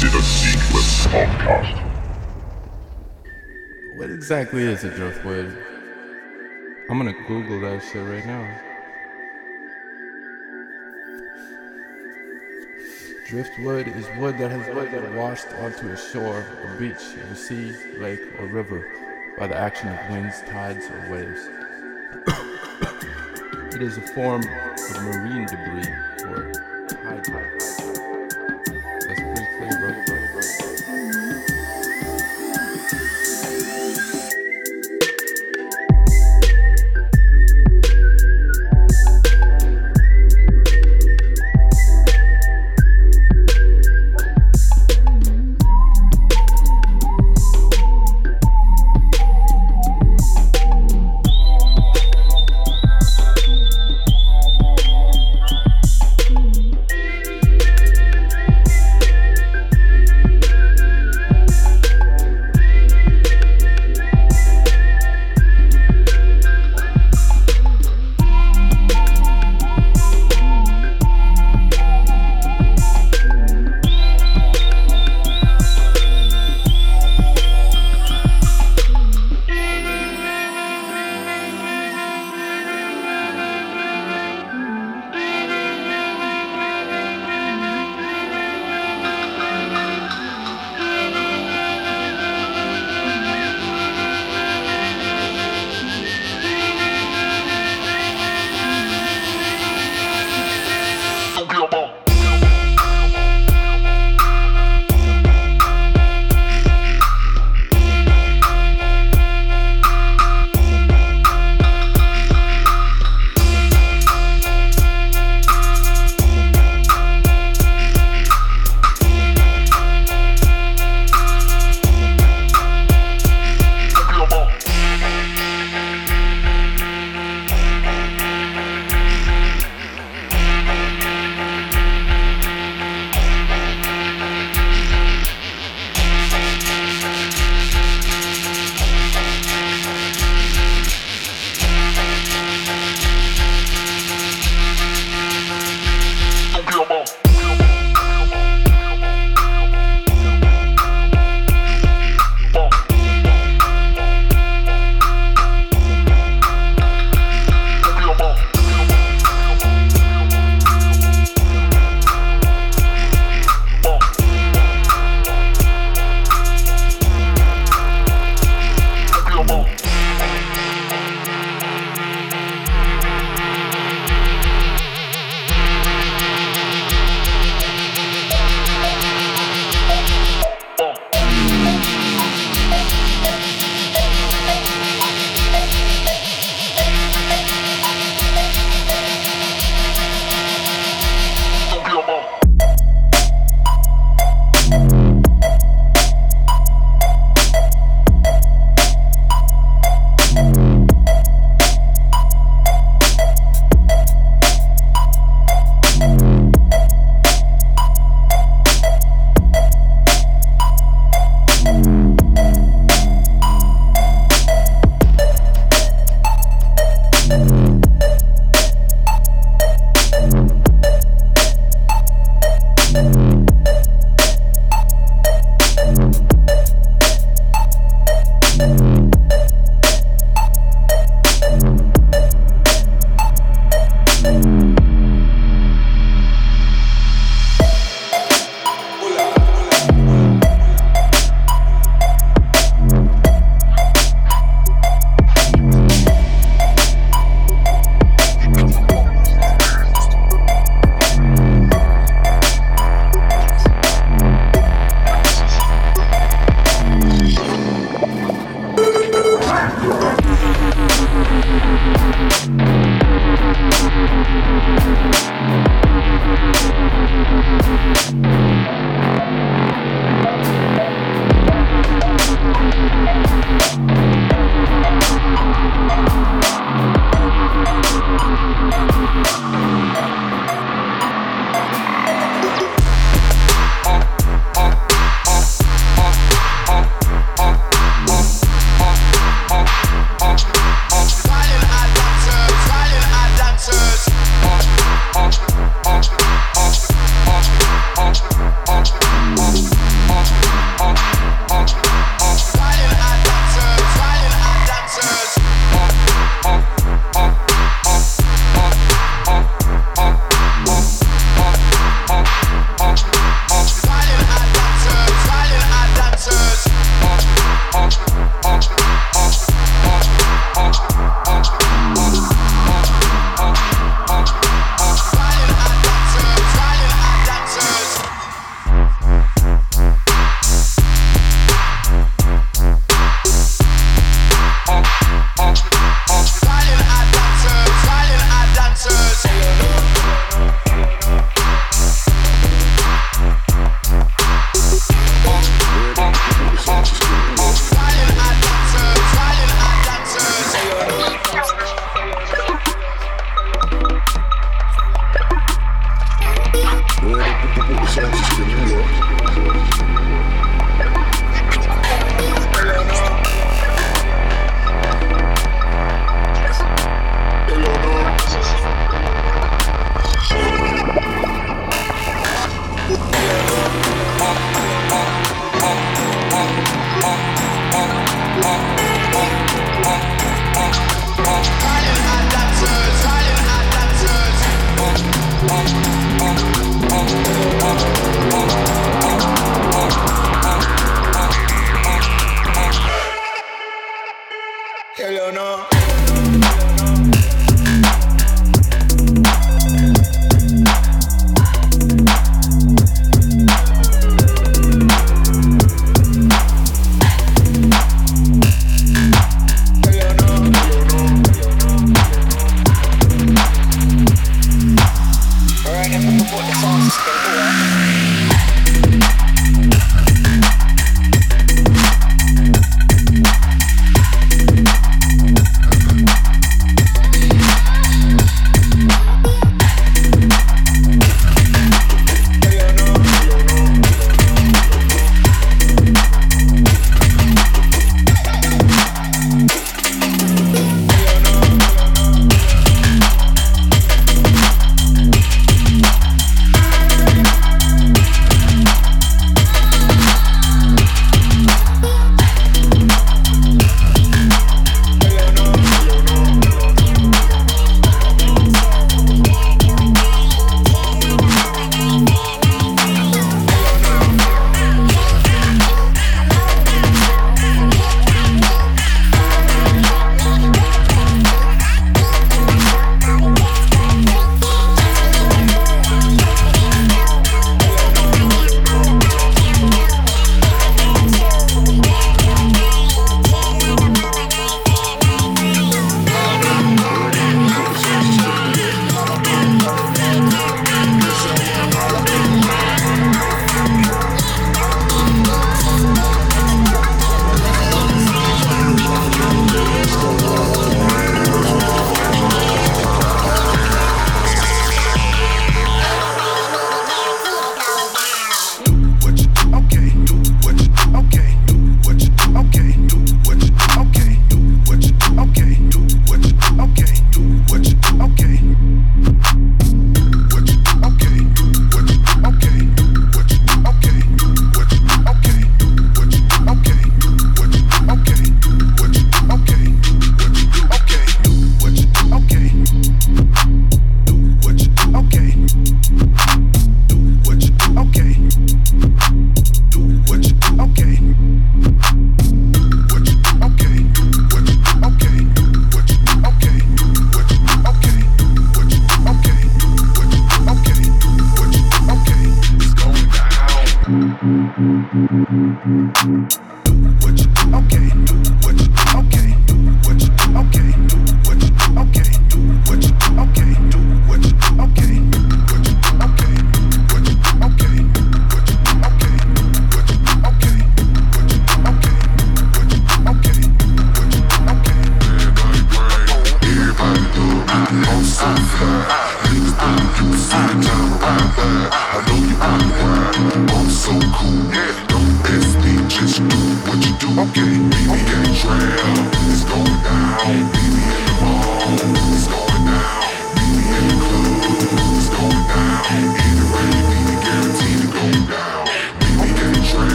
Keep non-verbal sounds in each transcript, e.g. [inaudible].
Sequence Podcast. What exactly is a driftwood? I'm gonna Google that shit right now. Driftwood is wood that has been washed onto a shore, a beach, a sea, lake, or river by the action of winds, tides, or waves. [coughs] it is a form of marine debris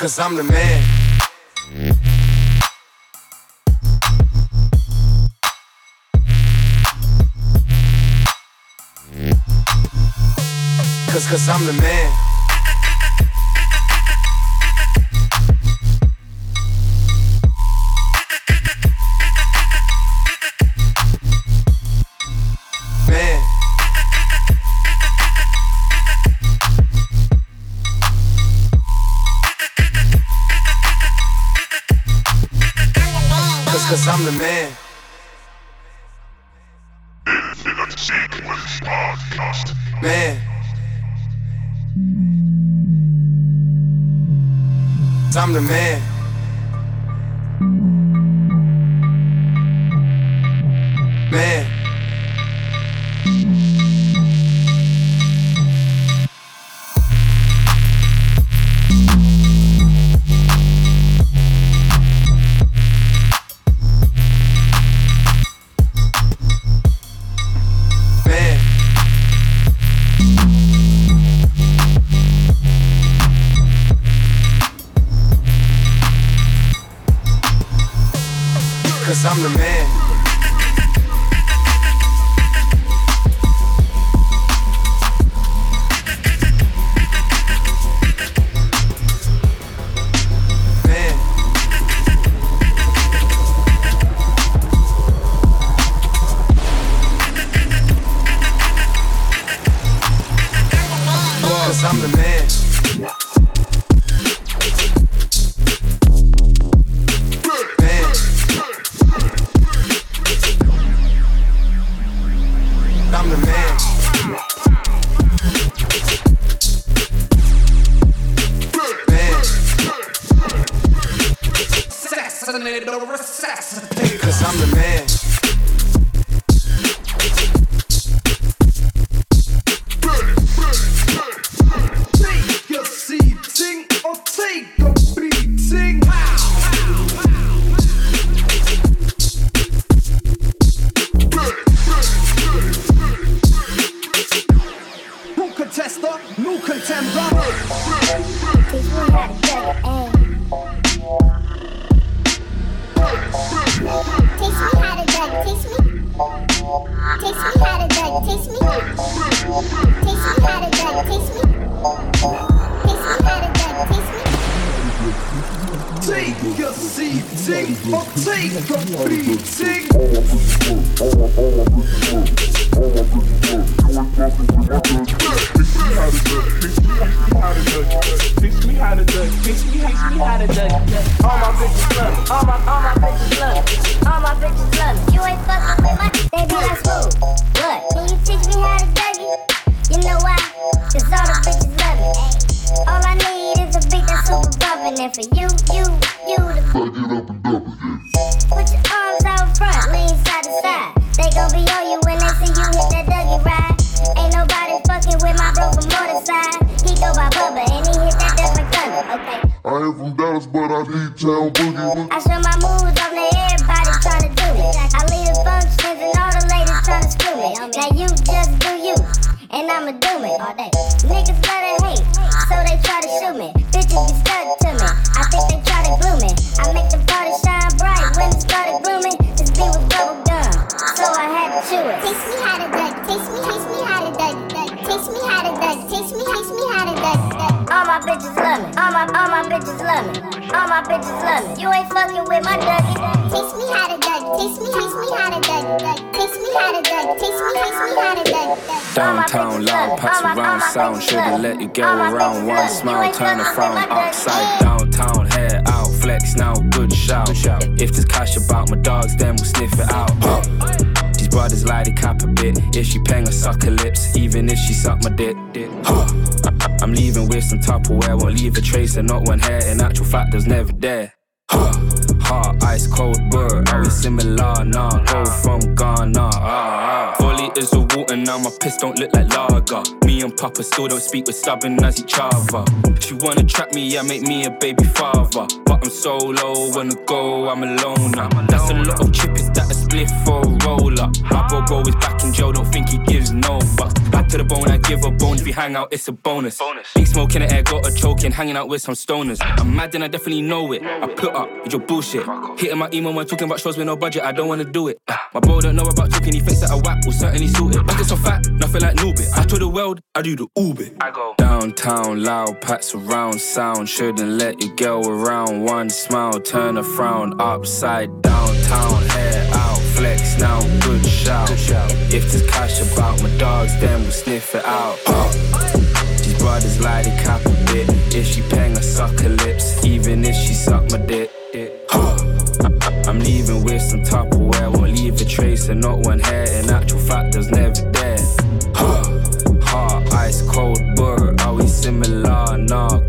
Cause I'm the man. Cause, cause I'm the man. My, all my bitches love me. All my bitches love me. You ain't fucking with my ducky. Teach me how to duck. Teach me, teach me how to duck. duck. Teach me how to duck. Teach me, teach me how to duck. duck. All my Downtown loud, love me. packs All around my sound. bitches Should've let you go around one love me. You smile, turn the fucking frown with my upside downtown, hair out, flex now, good shout. If there's cash about my dogs, then we'll sniff it out. Huh. These brothers lie to cap a bit. If she paying her suck her lips, even if she suck my dick. Huh. I'm leaving with some Tupperware, won't leave a trace and not one hair. In actual fact, there's never there. Huh. Ice cold, burr. Are we similar? Nah, go from Ghana. Ah, ah. Four liters of water, now my piss don't look like lager. Me and Papa still don't speak, we're stubborn as each other. She wanna trap me, yeah, make me a baby father. But I'm solo, wanna go, I'm a loner. That's a lot of chip, is that a spliff for a roller? My bro bro is back in jail, don't think he gives no fucks. Back to the bone, I give a bone. If we hang out, it's a bonus. Big smoke in the air, got a choking, hanging out with some stoners. I'm mad and I definitely know it. I put up with your bullshit. Hitting my email when talking about shows with no budget, I don't wanna do it. Uh, My bro don't know about talking, he thinks that I whack will certainly suit it. Like it's so fat, nothing like noob it. I told the world, I do the Uber. I go downtown, loud packs around sound. Shouldn't let your girl around. One smile, turn a frown upside downtown, hair out, flex now, good shout. If there's cash about my dogs, then we'll sniff it out. These brothers lie to cap a bit. If she paying her suck her lips, even if she suck my dick. I'm leaving with some Tupperware, won't leave a trace and not one hair. In actual similar? Nah,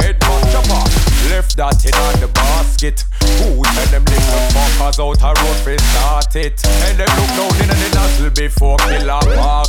Head man chopper, left that in on the basket. Who tell them little fuckers out a road fi start it? And them look down in the nozzle before killer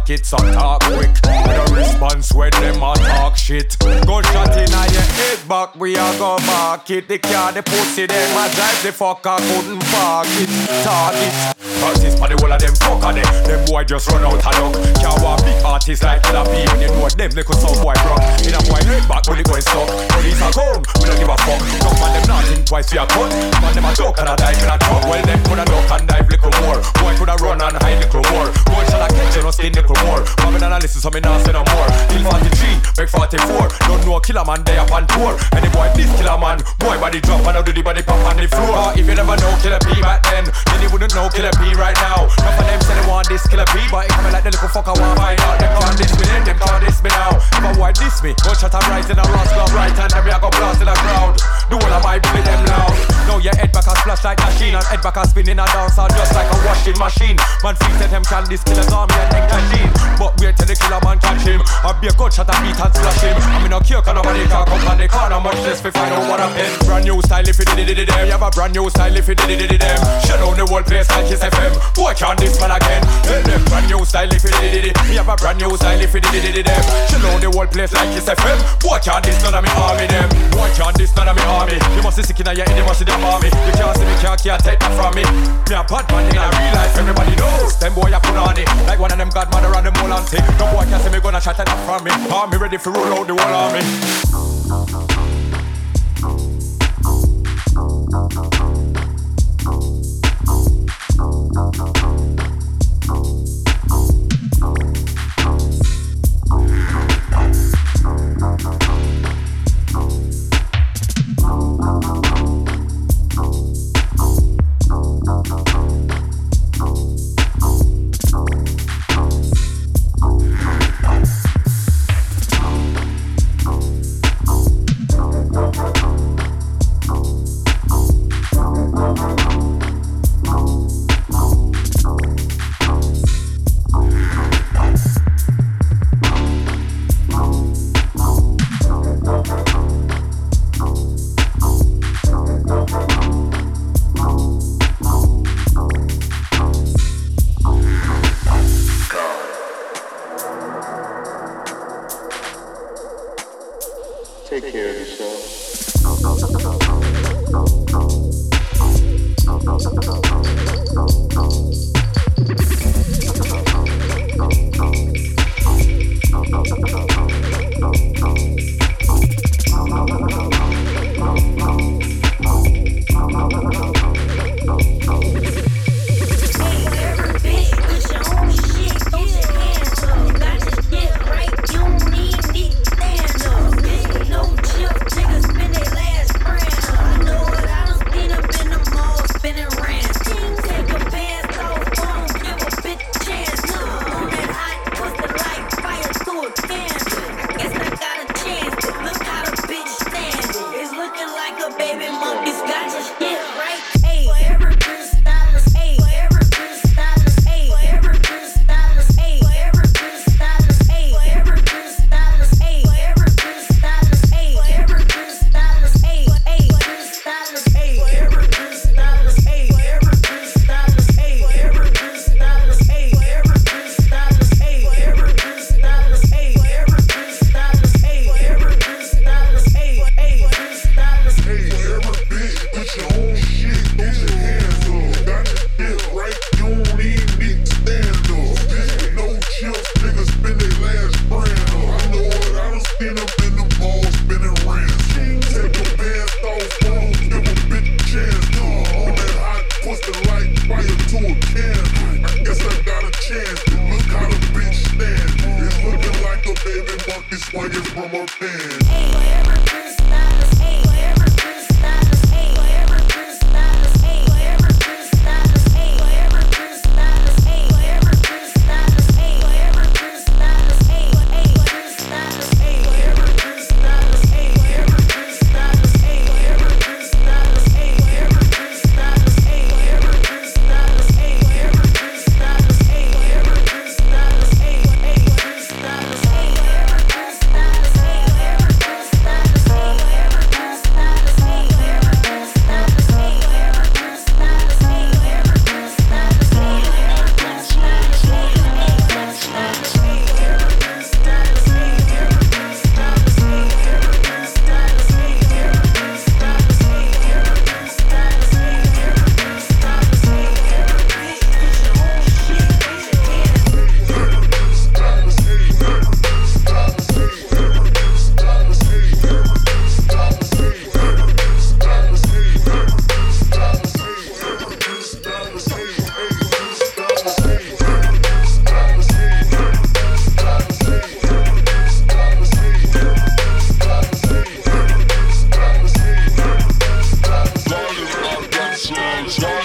it. So talk quick, with a response when them a talk shit. Gunshot in your head back, we a go mark it. The car, the pussy, them a drive the fucker couldn't park it. Target. Practice for the whole of them fucker them. Them boy just run out of luck. Can't walk big artists like Killer B. You know them little some boy rock. In a boy head back when it going stuck. Police are gone, we don't give a fuck. Some man them not think twice we a cut. Man them a joke and a dive in a truck. Well them coulda duck and dive little more. Boy coulda run and hide little more. Boy shall I catch you no skin little more. Bombing analysis so me not say no more. Kill 43, make 44. Don't know a killer man they up on tour. Any boy this killer man. Boy body drop and I do the body pop on the floor. If you never know killer P back then, then you wouldn't know killer P right now. None of them say they want this killer P, but it coming like the little fucker want find out. Them can't diss me then, them can't me now. If a boy diss me, gunshot a rise in a rascal right hand, then me I go blast in the crowd. Do all of my bullet them loud. Now your head back a splash like machine, and head back a spin in a dancer just like a washing machine. Man feet said them can this killer's army and then machine. But wait till the killer man catch him. I be a gunshot and beat and slash him. I mean no care 'cause nobody can come on the corner much less fi find out what happened. Brand new style if you did it, did them. You have a brand new style if you did it, did them. Shut down the whole place like it's FM. Boy can't this man again. Tell them brand new style if you did it, did. Me have a brand new style if you did it, did them. Shut down the whole place like it's FM. Boy can't this none of me army them. Boy can't this none of me army. You must be sick in your head, you must see them army. You can't see me, can't, take that from me. Me a bad man in a real life, everybody knows. Them boy I put on it. Like one of them godmother and them whole auntie. No boy can see me gonna shut that from me. Army ready for roll out the whole army. Yeah.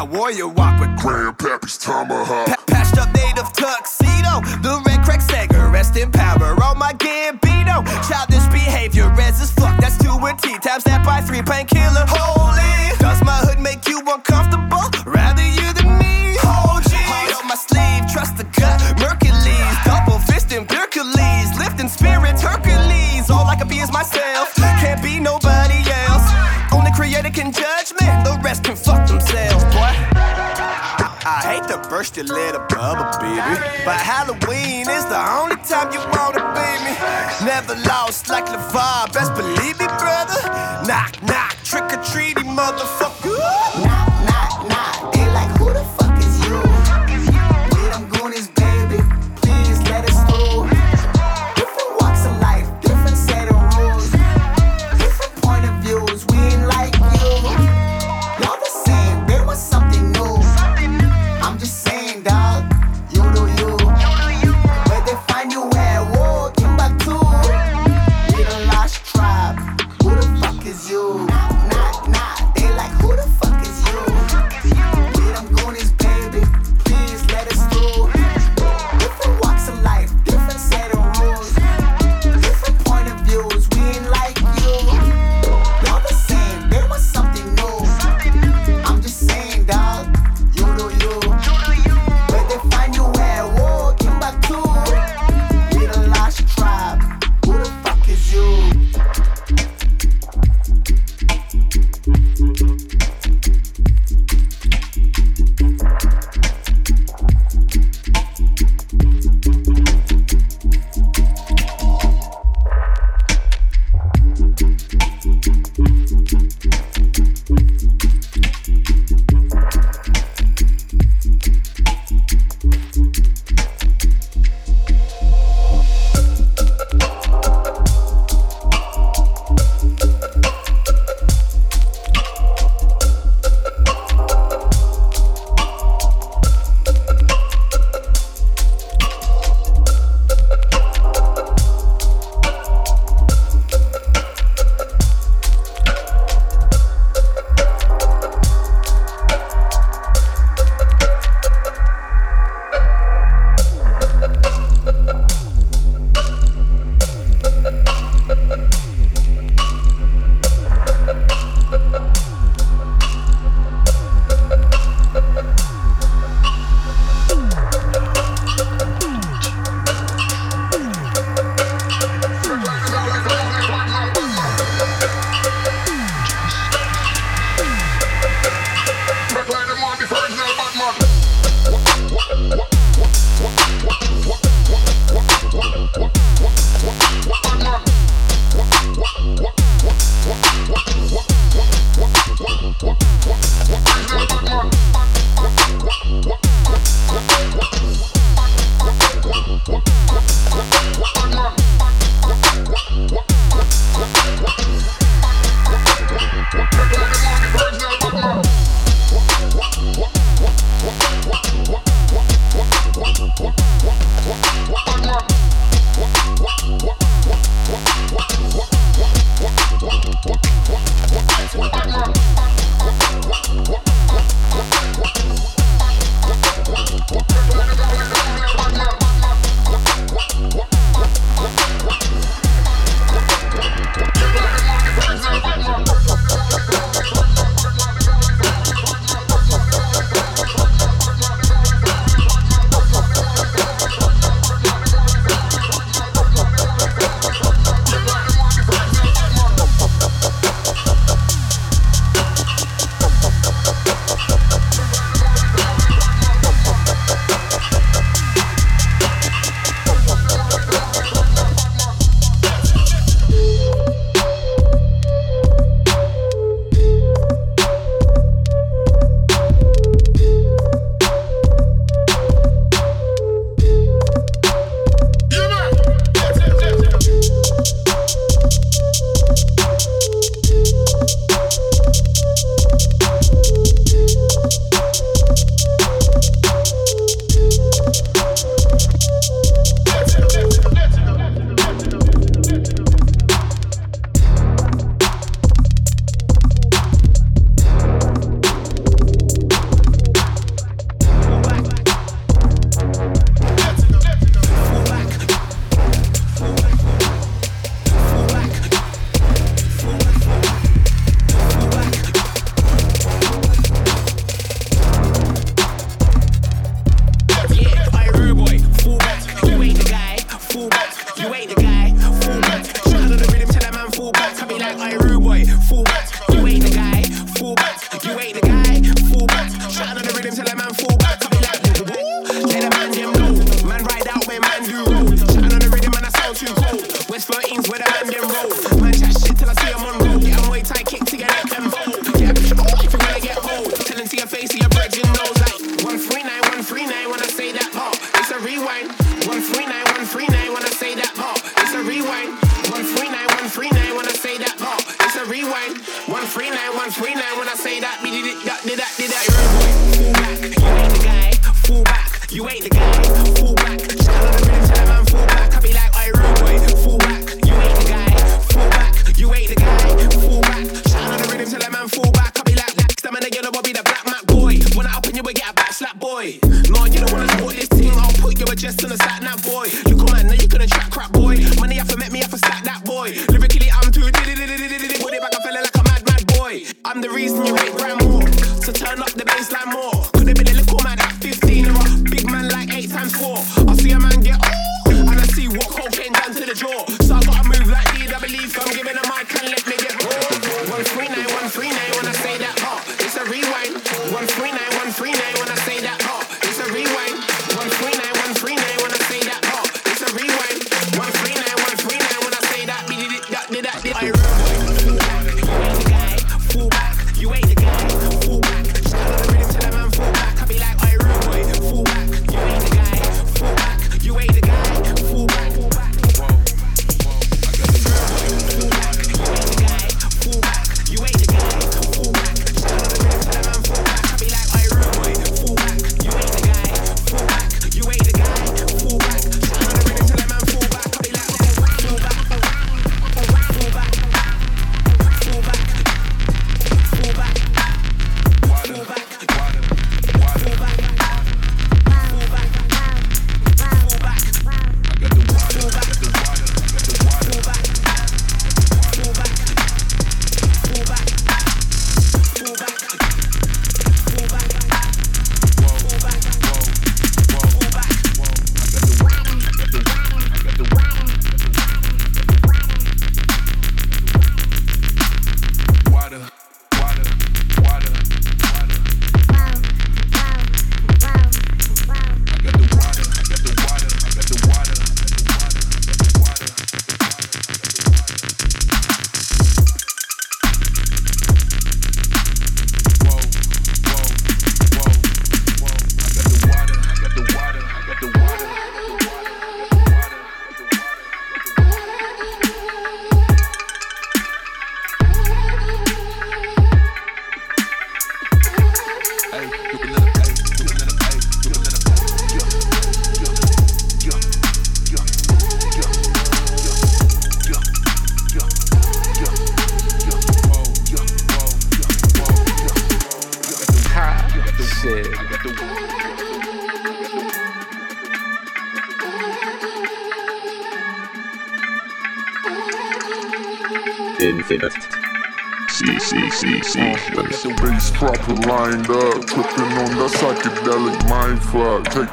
my warrior walk with Grandpappy's tomahawk. Pa- patched up native tuxedo, the red crack Sager, rest in power. on my Gambino, childish behavior, res as fuck. That's two and T times that by three. Pain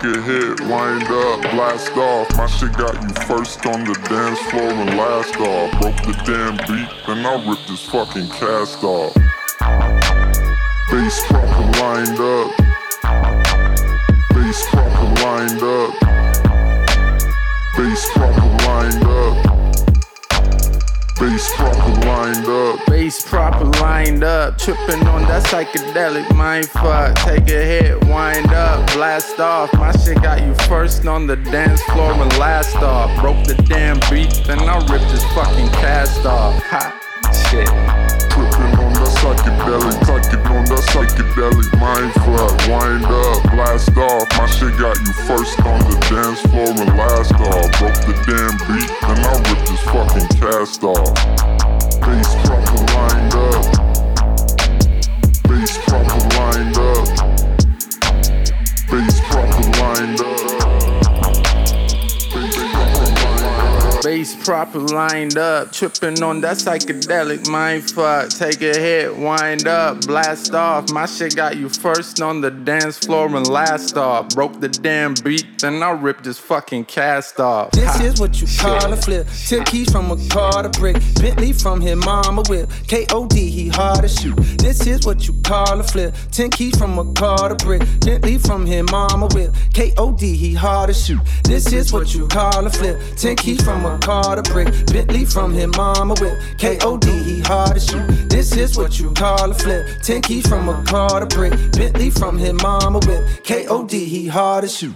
Take hit, wind up, blast off. My shit got you first on the dance floor and last off. Broke the damn beat, then I ripped this fucking cast off. Bass proper lined up. Bass proper lined up. Bass proper lined up. Bass proper lined up. Bass proper lined up, tripping on that psychedelic mind fuck. Take a hit, wind up, blast off. My shit got you first on the dance floor and last off. Broke the damn beat, then I ripped his fucking cast off. Ha, shit. Psychedelic, tucking on that psychedelic mind fuck. Wind up, blast off. My shit got you first on the dance floor and last off. Broke the damn beat, and I ripped this fucking cast off. Bass proper lined up. Bass proper lined up. Bass proper lined up. Bass proper lined up, tripping on that psychedelic mind fuck. Take a hit, wind up, blast off. My shit got you first on the dance floor and last off. Broke the damn beat, then I ripped his fucking cast off. This Ha. is what you call a flip. Ten keys from a car to brick. Bentley from his mama whip. K.O.D. he hard to shoot. This is what you call a flip. Ten keys from a car to brick. Bentley from his mama whip. K.O.D. he hard to shoot. This is what you call a flip. Ten keys from a car to brick. Bentley from his mama whip. K.O.D. he hard as shoot. This is what you call a flip. Ten keys from a car to brick. Bentley from his mama whip. K.O.D. he hard as shoot.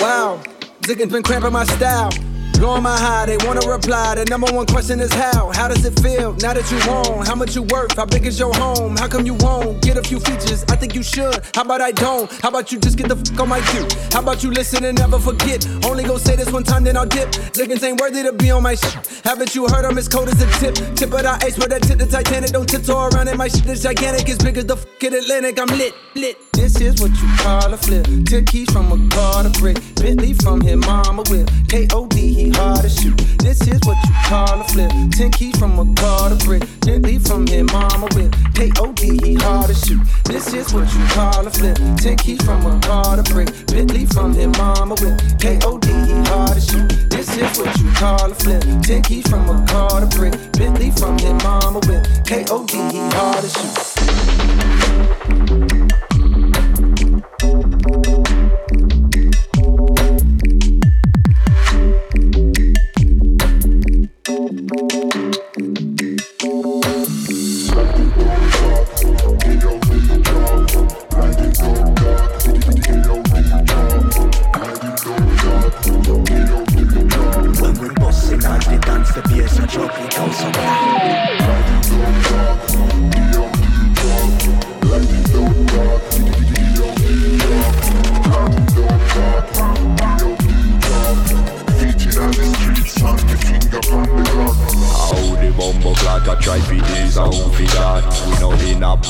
Wow, Ziggin been cramping my style. Blowing my high, they wanna reply. The number one question is how? How does it feel now that you own? How much you worth? How big is your home? How come you won't get a few features? I think you should. How about I don't? How about you just get the fuck on my cue? How about you listen and never forget? Only go say this one time, then I'll dip. Niggas ain't worthy to be on my shit. Haven't you heard I'm as cold as a tip? Tip of the ice where that tip the Titanic. Don't tiptoe around it. My shit is gigantic, as big as the fucking Atlantic. I'm lit, lit. This is what you call a flip. Ten keys from a car to brick. Bentley from his mama whip. K.O.D. he hard to shoot. This is what you call a flip. Ten keys from a car to brick. Bentley from his mama whip. K.O.D. he hard to shoot. This is what you call a flip. Ten keys from a car to brick. Bentley from his mama whip. K.O.D. he hard to shoot. This is what you call a flip. Ten keys from a car to brick. Bentley from his mama whip. K.O.D. he hard to shoot.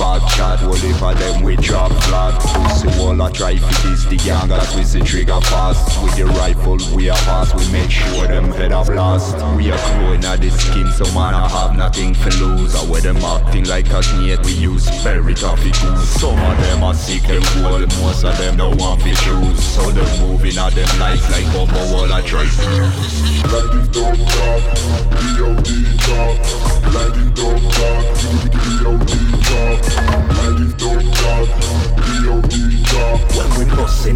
Back chat. A them we drop flat. Pussy wall a try fi this the gang Cause we see trigger fast. With the rifle we are fast. We make sure them head a blast. We are growing at the skin So man I have nothing to lose. I wear them acting like a snake. We use very tough tools. Some of them are sick them wall Most of them don't want fi choose. So they moving at them life like bumbo wall a try fi When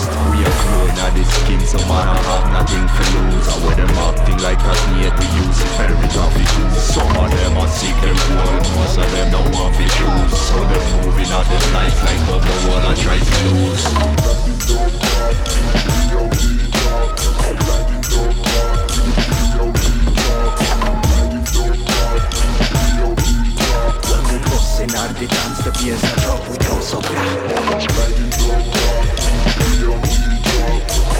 We a clone at the skin, so man I have nothing to lose I wear them acting like a snake, we use very tough tools Some of them are sick and cold, most of them don't want to choose So they're moving at them life like bumbo wall a try to lose When we bustin' out the dance, the bass a drop, we go so black.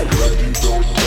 You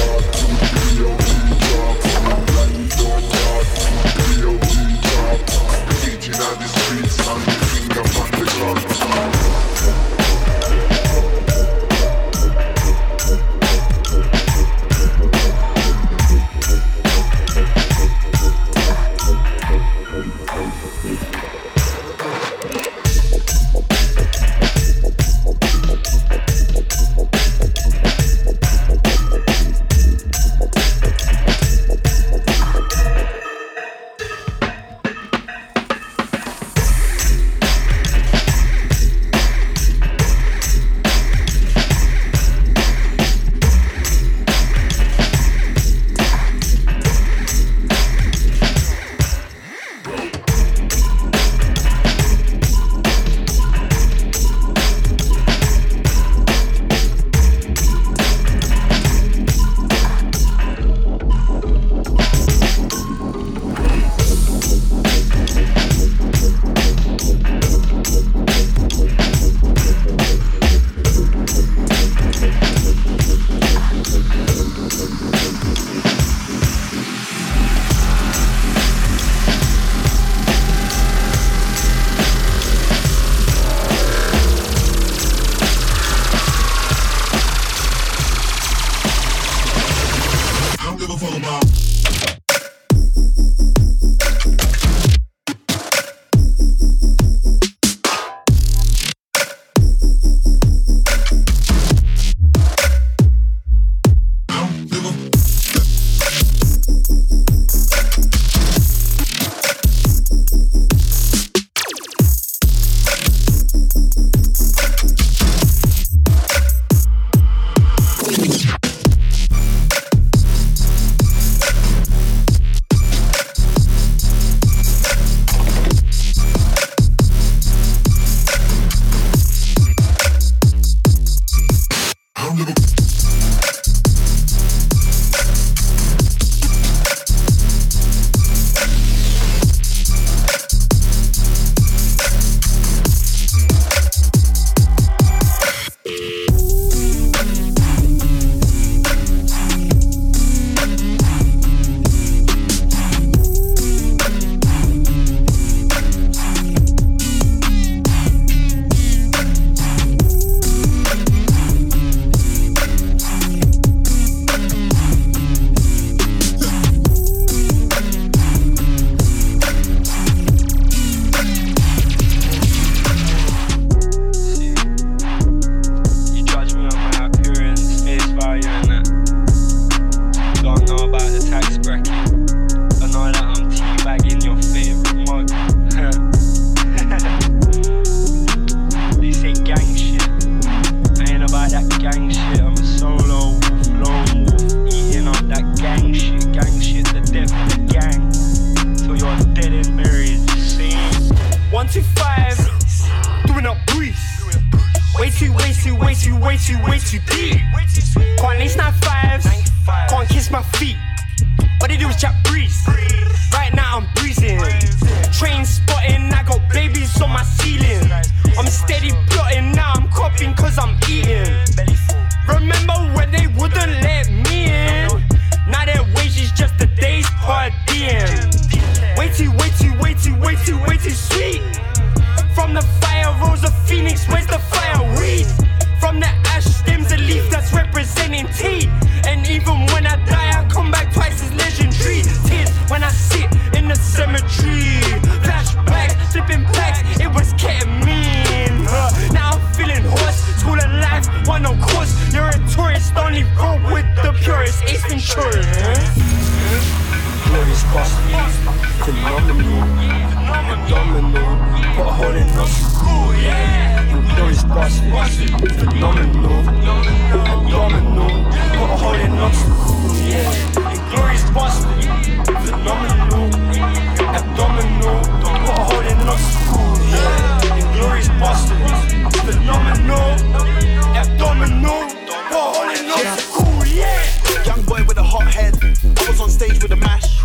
Young boy with a hot head. I was on stage with a mash.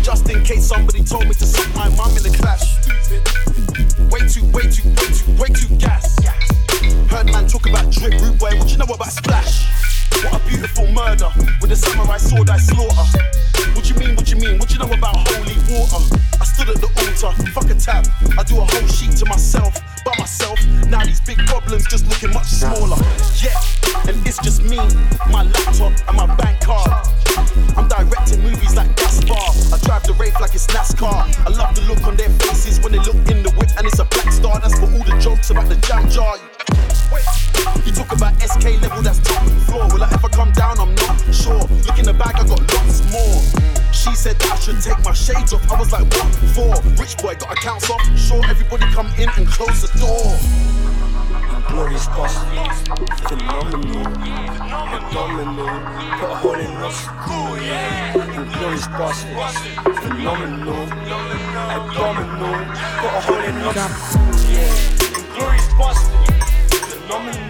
Just in case somebody told me to suck my mum in the clash. Way too, way too, way too, way too gas. Heard man talk about drip, root boy. What you know about splash? What a beautiful murder with a samurai sword I slaughter. What you mean? What you mean? What you know about holy water? I stood at the altar, fuck a tab. I do a whole sheet to myself, by myself. Now these big problems just looking much smaller. Yeah, and it's just me, my laptop, and my bank card. I'm directing movies like Gaspar. I drive the Wraith like it's NASCAR. I love the look on their faces when they look in the whip and it's a black star. That's for all the jokes about the jam jar. You talk about SK level, that's shades off. I was like, what for? Rich boy, got accounts off. Sure, everybody come in and close the door. Glorious bastard, phenomenal, abdominal, put a hole in us. Yeah, Glorious bastard, phenomenal, abdominal, put a hole in us. Yeah, glorious bastard, phenomenal,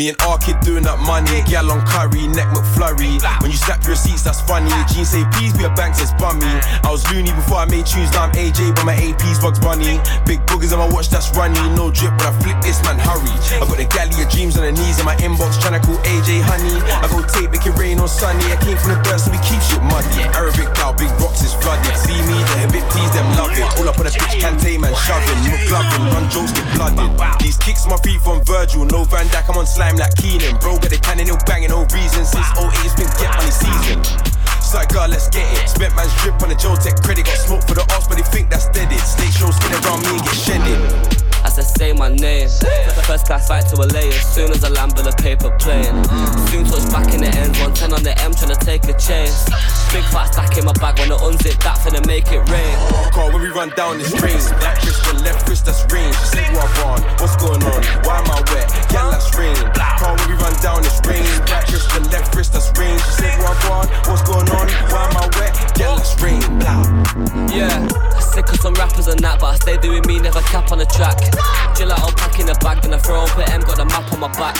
Me and R kid doing that money, gal on curry, neck McFlurry. When you snap your receipts, that's funny. Jeans say please be a bank says bummy. I was loony before I made tunes, now I'm AJ, but my AP's Bugs Bunny. Big boogers on my watch, that's runny. No drip, but I flip this man, hurry. I got the galley of dreams on the knees in my inbox, tryna call AJ honey. I go tape, make it rain on sunny. I came from the dirt, so we keep shit muddy. Arabic cow, big rocks is flooded. See me, the tease them love it. All up on the pitch, can't tame man, shoving, McLovin, run jokes get blooded. These kicks my feet from Virgil, no Van Dijk, I'm on slime like Keenan. Bro, got the cannon, no banging, no reason. Since 08, it's been get money season. Side girl, let's get it. Spent man's drip on the Joe Tech credit. Got smoke for the ops, but they think that's dead. It. State show spin around me and get shedded. As I say my name, first class back to LA as soon as I land with a paper plane. Soon touch back in the ends, 110 on the M trying to take a chase. Big fat stack in my bag when I unzip that to make it rain. Call when we run down this rain. That wrist and left wrist, that's rain. She said, What on? What's going on? Why am I wet? Yeah, that's rain. Call when we run down this rain. That wrist and left wrist, that's rain. She said, What on? What's going on? I wet? Yeah, rain. Yeah, sick of some rappers and that, but I stay doing me, never cap on the track. Gelato pack in a bag, then I throw up M, got the map on my back.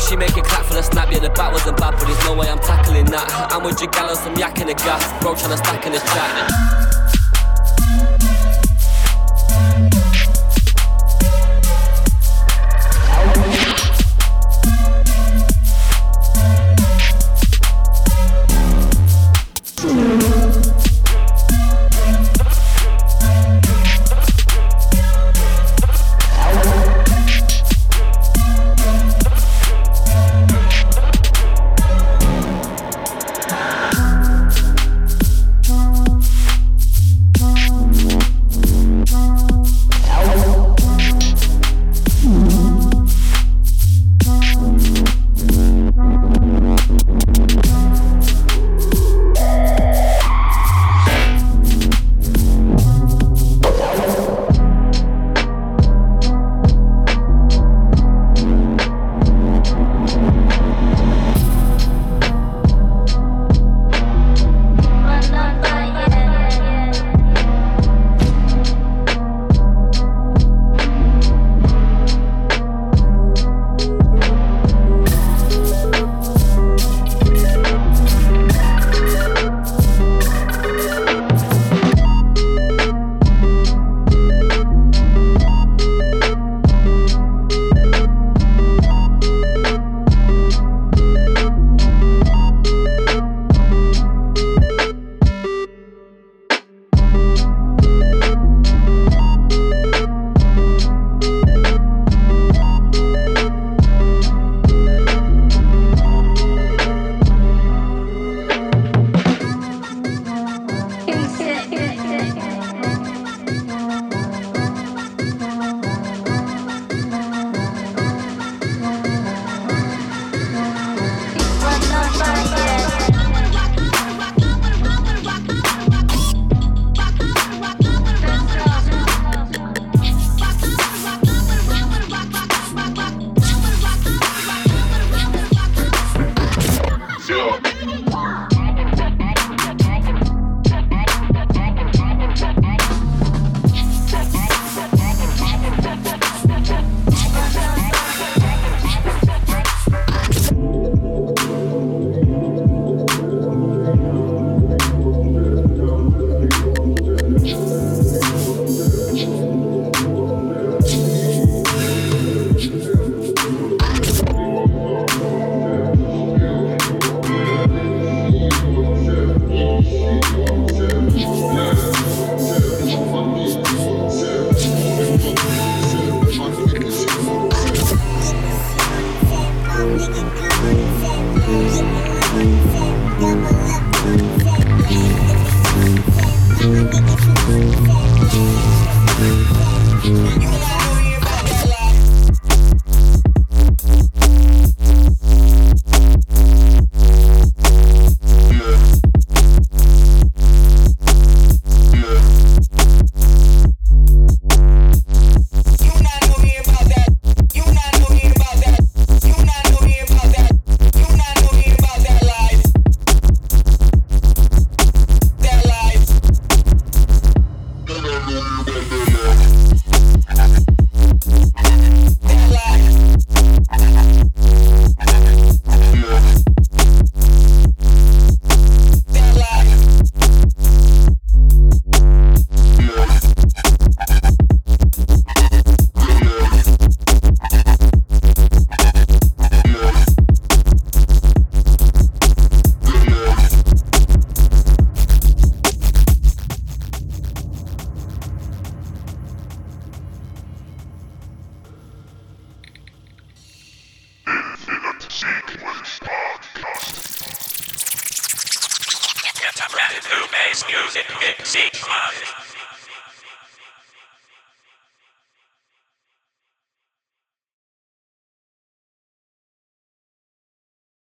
She make a clap for the snap, yeah, the bat wasn't bad, but there's no way I'm tackling that. I'm with your gal on some yak in the gas, bro trying to stack in the chat.